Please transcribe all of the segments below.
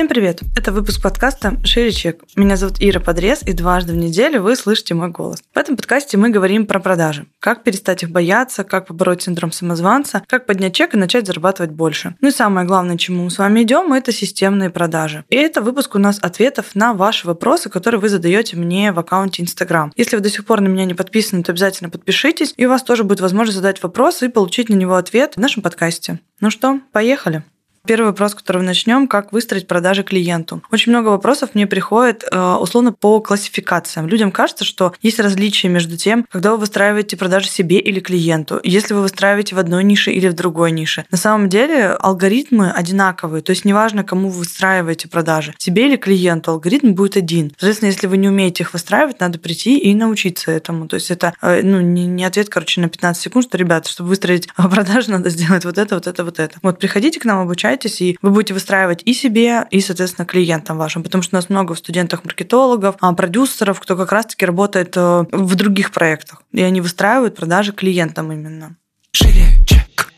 Всем привет! Это выпуск подкаста «Шире чек». Меня зовут Ира Подрез, и дважды в неделю вы слышите мой голос. В этом подкасте мы говорим про продажи. Как перестать их бояться, как побороть синдром самозванца, как поднять чек и начать зарабатывать больше. Ну и самое главное, чему мы с вами идем, это системные продажи. И это выпуск у нас ответов на ваши вопросы, которые вы задаете мне в аккаунте Instagram. Если вы до сих пор на меня не подписаны, то обязательно подпишитесь, и у вас тоже будет возможность задать вопрос и получить на него ответ в нашем подкасте. Ну что, поехали! Первый вопрос, который начнем, как выстроить продажи клиенту. Очень много вопросов мне приходит э, условно по классификациям. Людям кажется, что есть различия между тем, когда вы выстраиваете продажи себе или клиенту, если вы выстраиваете в одной нише или в другой нише. На самом деле алгоритмы одинаковые, то есть неважно, кому вы выстраиваете продажи, себе или клиенту, алгоритм будет один. Соответственно, если вы не умеете их выстраивать, надо прийти и научиться этому. То есть это э, ну, не ответ, короче, на 15 секунд, что, ребята, чтобы выстроить продажи, надо сделать вот это, вот это, вот это. Вот приходите к нам, обучайтесь обучаетесь, и вы будете выстраивать и себе, и, соответственно, клиентам вашим, потому что у нас много студентов-маркетологов, а, продюсеров, кто как раз-таки работает э, в других проектах, и они выстраивают продажи клиентам именно. Шире, чек.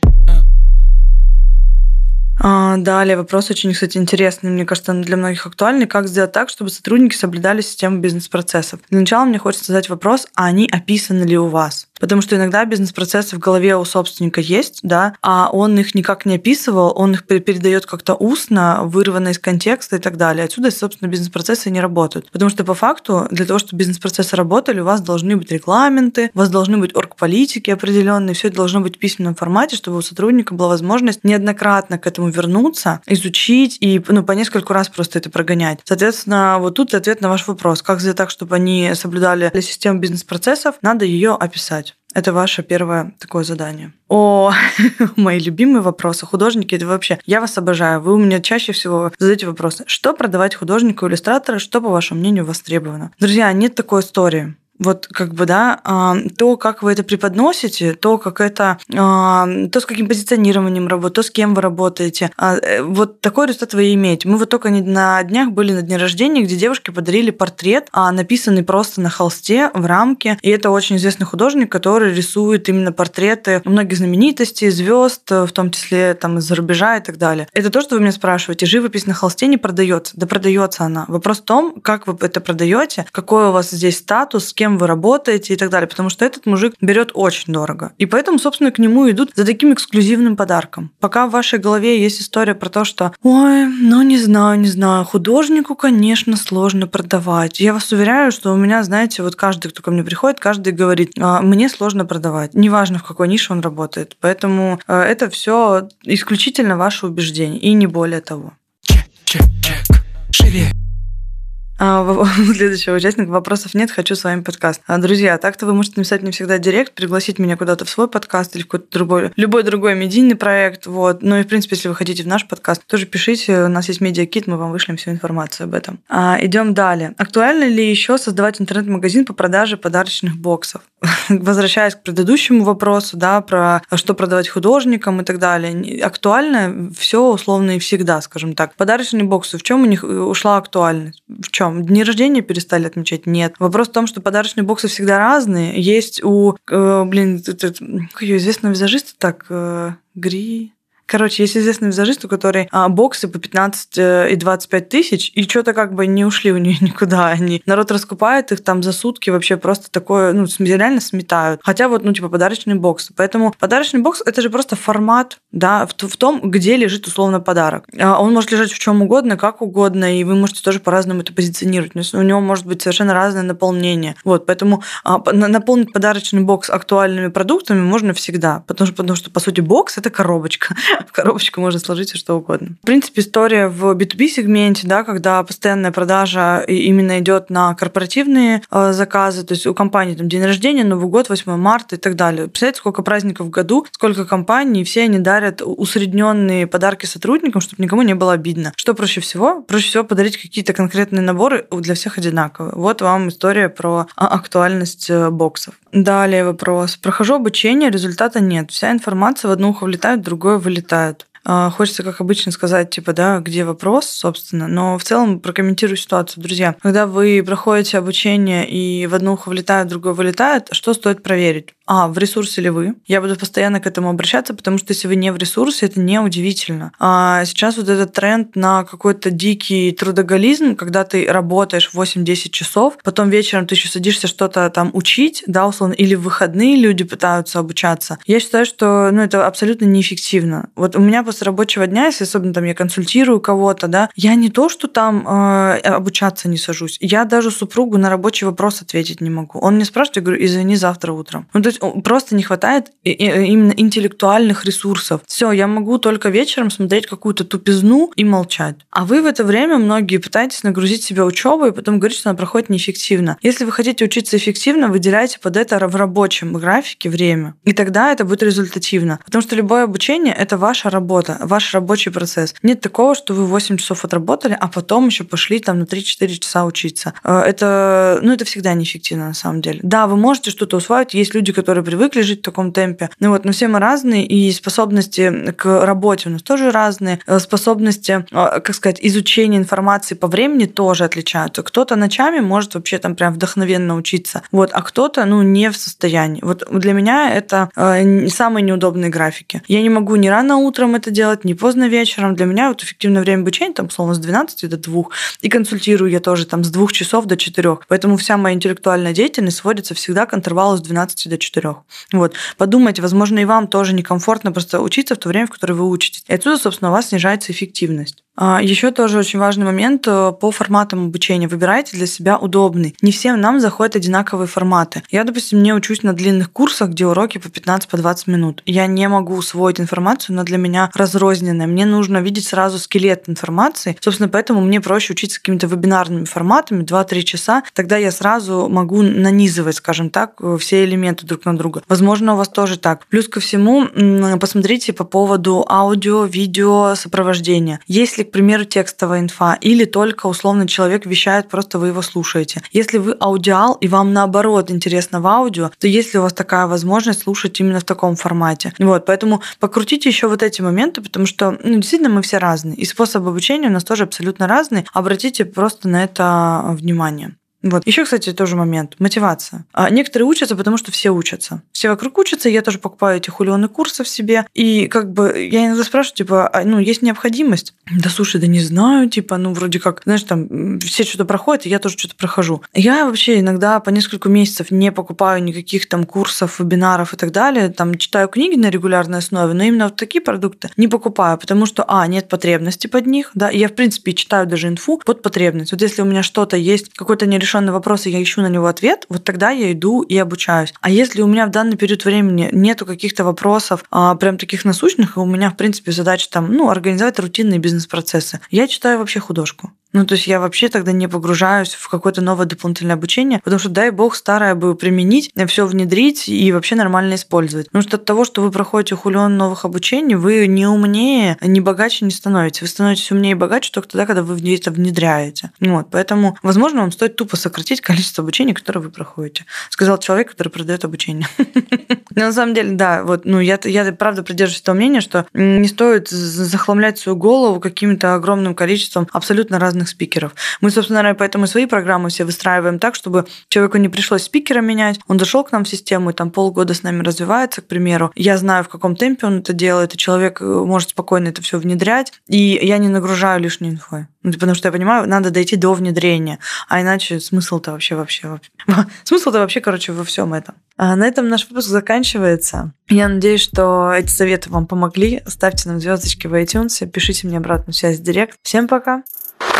А, далее вопрос очень, кстати, интересный, мне кажется, для многих актуальный. Как сделать так, чтобы сотрудники соблюдали систему бизнес-процессов? Для начала мне хочется задать вопрос, а они описаны ли у вас? Потому что иногда бизнес-процессы в голове у собственника есть, да, а он их никак не описывал, он их передает как-то устно, вырвано из контекста и так далее. Отсюда, собственно, бизнес-процессы не работают. Потому что по факту для того, чтобы бизнес-процессы работали, у вас должны быть регламенты, у вас должны быть оргполитики определенные, все это должно быть в письменном формате, чтобы у сотрудника была возможность неоднократно к этому вернуться, изучить и ну, по нескольку раз просто это прогонять. Соответственно, вот тут ответ на ваш вопрос. Как сделать так, чтобы они соблюдали систему бизнес-процессов? Надо ее описать. Это ваше первое такое задание. О, мои любимые вопросы. Художники, это вообще... Я вас обожаю. Вы у меня чаще всего задаете вопросы. Что продавать художнику, иллюстратора? Что, по вашему мнению, востребовано? Друзья, нет такой истории вот как бы, да, то, как вы это преподносите, то, как это, то, с каким позиционированием работаете, то, с кем вы работаете, а, э, вот такой результат вы имеете. Мы вот только на днях были на дне рождения, где девушке подарили портрет, а, написанный просто на холсте в рамке, и это очень известный художник, который рисует именно портреты многих знаменитостей, звезд, в том числе там из-за рубежа и так далее. Это то, что вы меня спрашиваете. Живопись на холсте не продается, да продается она. Вопрос в том, как вы это продаете, какой у вас здесь статус, с кем кем вы работаете и так далее, потому что этот мужик берет очень дорого. И поэтому, собственно, к нему идут за таким эксклюзивным подарком. Пока в вашей голове есть история про то, что ой, ну не знаю, не знаю, художнику, конечно, сложно продавать. Я вас уверяю, что у меня, знаете, вот каждый, кто ко мне приходит, каждый говорит, «А, мне сложно продавать. Неважно, в какой нише он работает. Поэтому э, это все исключительно ваше убеждение и не более того. Чек, чек, чек. Шире. А, следующего участника вопросов нет, хочу с вами подкаст. А, друзья, так-то вы можете написать мне всегда директ, пригласить меня куда-то в свой подкаст или какой-то другой, любой другой медийный проект. Вот. Ну и, в принципе, если вы хотите в наш подкаст, тоже пишите. У нас есть медиакит, мы вам вышлем всю информацию об этом. А, идем далее. Актуально ли еще создавать интернет-магазин по продаже подарочных боксов? Возвращаясь к предыдущему вопросу, да, про что продавать художникам и так далее. Актуально все условно и всегда, скажем так. Подарочные боксы, в чем у них ушла актуальность? В чем? Чем? Дни рождения перестали отмечать? Нет. Вопрос в том, что подарочные боксы всегда разные. Есть у, э, блин, как ее известного визажиста так, э, Гри... Короче, есть известный визажист, у которой а, боксы по 15 э, и 25 тысяч, и что-то как бы не ушли у нее никуда. Они, народ раскупает их там за сутки, вообще просто такое, ну, реально сметают. Хотя вот, ну, типа, подарочные боксы. Поэтому подарочный бокс – это же просто формат, да, в, том, где лежит условно подарок. А он может лежать в чем угодно, как угодно, и вы можете тоже по-разному это позиционировать. Но у него может быть совершенно разное наполнение. Вот, поэтому а, наполнить подарочный бокс актуальными продуктами можно всегда, потому что, потому что по сути, бокс – это коробочка в коробочку можно сложить все что угодно. В принципе, история в B2B сегменте, да, когда постоянная продажа именно идет на корпоративные э, заказы, то есть у компании там день рождения, Новый год, 8 марта и так далее. Представляете, сколько праздников в году, сколько компаний, все они дарят усредненные подарки сотрудникам, чтобы никому не было обидно. Что проще всего? Проще всего подарить какие-то конкретные наборы для всех одинаковые. Вот вам история про а, актуальность э, боксов. Далее вопрос. Прохожу обучение, результата нет. Вся информация в одно ухо влетает, в другое вылетает. А, хочется, как обычно, сказать, типа, да, где вопрос, собственно, но в целом прокомментирую ситуацию. Друзья, когда вы проходите обучение и в одно ухо влетает, в другое вылетает, что стоит проверить? А, в ресурсе ли вы. Я буду постоянно к этому обращаться, потому что если вы не в ресурсе, это не удивительно. А сейчас вот этот тренд на какой-то дикий трудоголизм, когда ты работаешь 8-10 часов, потом вечером ты еще садишься что-то там учить, да, условно, или в выходные люди пытаются обучаться. Я считаю, что ну, это абсолютно неэффективно. Вот у меня после рабочего дня, если особенно там я консультирую кого-то, да, я не то, что там э, обучаться не сажусь, я даже супругу на рабочий вопрос ответить не могу. Он мне спрашивает, я говорю, извини, завтра утром. Ну, то есть просто не хватает именно интеллектуальных ресурсов. Все, я могу только вечером смотреть какую-то тупизну и молчать. А вы в это время многие пытаетесь нагрузить себя учебой и потом говорите, что она проходит неэффективно. Если вы хотите учиться эффективно, выделяйте под это в рабочем графике время. И тогда это будет результативно. Потому что любое обучение — это ваша работа, ваш рабочий процесс. Нет такого, что вы 8 часов отработали, а потом еще пошли там на 3-4 часа учиться. Э, это, ну, это всегда неэффективно на самом деле. Да, вы можете что-то усваивать. Есть люди, которые привыкли жить в таком темпе. Ну вот, но все мы разные, и способности к работе у нас тоже разные. Э, способности, э, как сказать, изучения информации по времени тоже отличаются. Кто-то ночами может вообще там прям вдохновенно учиться, вот, а кто-то, ну, не в состоянии. Вот для меня это э, самые неудобные графики. Я не могу ни рано утром это делать, ни поздно вечером. Для меня вот эффективное время обучения, там, словно с 12 до 2, и консультирую я тоже там с 2 часов до 4. Поэтому вся моя интеллектуальная деятельность сводится всегда к интервалу с 12 до 4 трех. Вот. Подумайте, возможно, и вам тоже некомфортно просто учиться в то время, в которое вы учитесь. И отсюда, собственно, у вас снижается эффективность. А, Еще тоже очень важный момент э, по форматам обучения. Выбирайте для себя удобный. Не всем нам заходят одинаковые форматы. Я, допустим, не учусь на длинных курсах, где уроки по 15-20 по минут. Я не могу усвоить информацию, она для меня разрозненная. Мне нужно видеть сразу скелет информации. Собственно, поэтому мне проще учиться какими-то вебинарными форматами 2-3 часа. Тогда я сразу могу нанизывать, скажем так, э, все элементы друг на друга. Возможно, у вас тоже так. Плюс ко всему, посмотрите по поводу аудио, видео, сопровождения. Если если, к примеру, текстовая инфа, или только условно человек вещает, просто вы его слушаете. Если вы аудиал, и вам наоборот интересно в аудио, то если у вас такая возможность слушать именно в таком формате. Вот, поэтому покрутите еще вот эти моменты, потому что ну, действительно мы все разные. И способ обучения у нас тоже абсолютно разный. Обратите просто на это внимание. Вот. Еще, кстати, тоже момент. Мотивация. А некоторые учатся, потому что все учатся. Все вокруг учатся, я тоже покупаю эти хулионы курсы в себе. И как бы я иногда спрашиваю, типа, а, ну, есть необходимость? Да слушай, да не знаю, типа, ну, вроде как, знаешь, там, все что-то проходят, и я тоже что-то прохожу. Я вообще иногда по несколько месяцев не покупаю никаких там курсов, вебинаров и так далее. Там читаю книги на регулярной основе, но именно вот такие продукты не покупаю, потому что, а, нет потребности под них, да, я, в принципе, читаю даже инфу под потребность. Вот если у меня что-то есть, какой-то нерешенный нерешенный вопрос, и я ищу на него ответ, вот тогда я иду и обучаюсь. А если у меня в данный период времени нету каких-то вопросов, а, прям таких насущных, и у меня, в принципе, задача там, ну, организовать рутинные бизнес-процессы, я читаю вообще художку. Ну, то есть я вообще тогда не погружаюсь в какое-то новое дополнительное обучение, потому что, дай бог, старое бы применить, все внедрить и вообще нормально использовать. Потому что от того, что вы проходите хулион новых обучений, вы не умнее, не богаче не становитесь. Вы становитесь умнее и богаче только тогда, когда вы это внедряете. Вот, поэтому, возможно, вам стоит тупо сократить количество обучения, которое вы проходите. Сказал человек, который продает обучение. На самом деле, да, вот, ну, я, я правда придерживаюсь того мнения, что не стоит захламлять свою голову каким-то огромным количеством абсолютно разных разных спикеров. Мы, собственно, наверное, поэтому свои программы все выстраиваем так, чтобы человеку не пришлось спикера менять. Он зашел к нам в систему и там полгода с нами развивается, к примеру. Я знаю, в каком темпе он это делает, и человек э, может спокойно это все внедрять, и я не нагружаю лишней инфой. Ну, потому что я понимаю, надо дойти до внедрения, а иначе смысл-то вообще вообще. Смысл-то вообще, короче, во всем этом. А на этом наш выпуск заканчивается. Я надеюсь, что эти советы вам помогли. Ставьте нам звездочки в iTunes, пишите мне обратную связь в директ. Всем пока!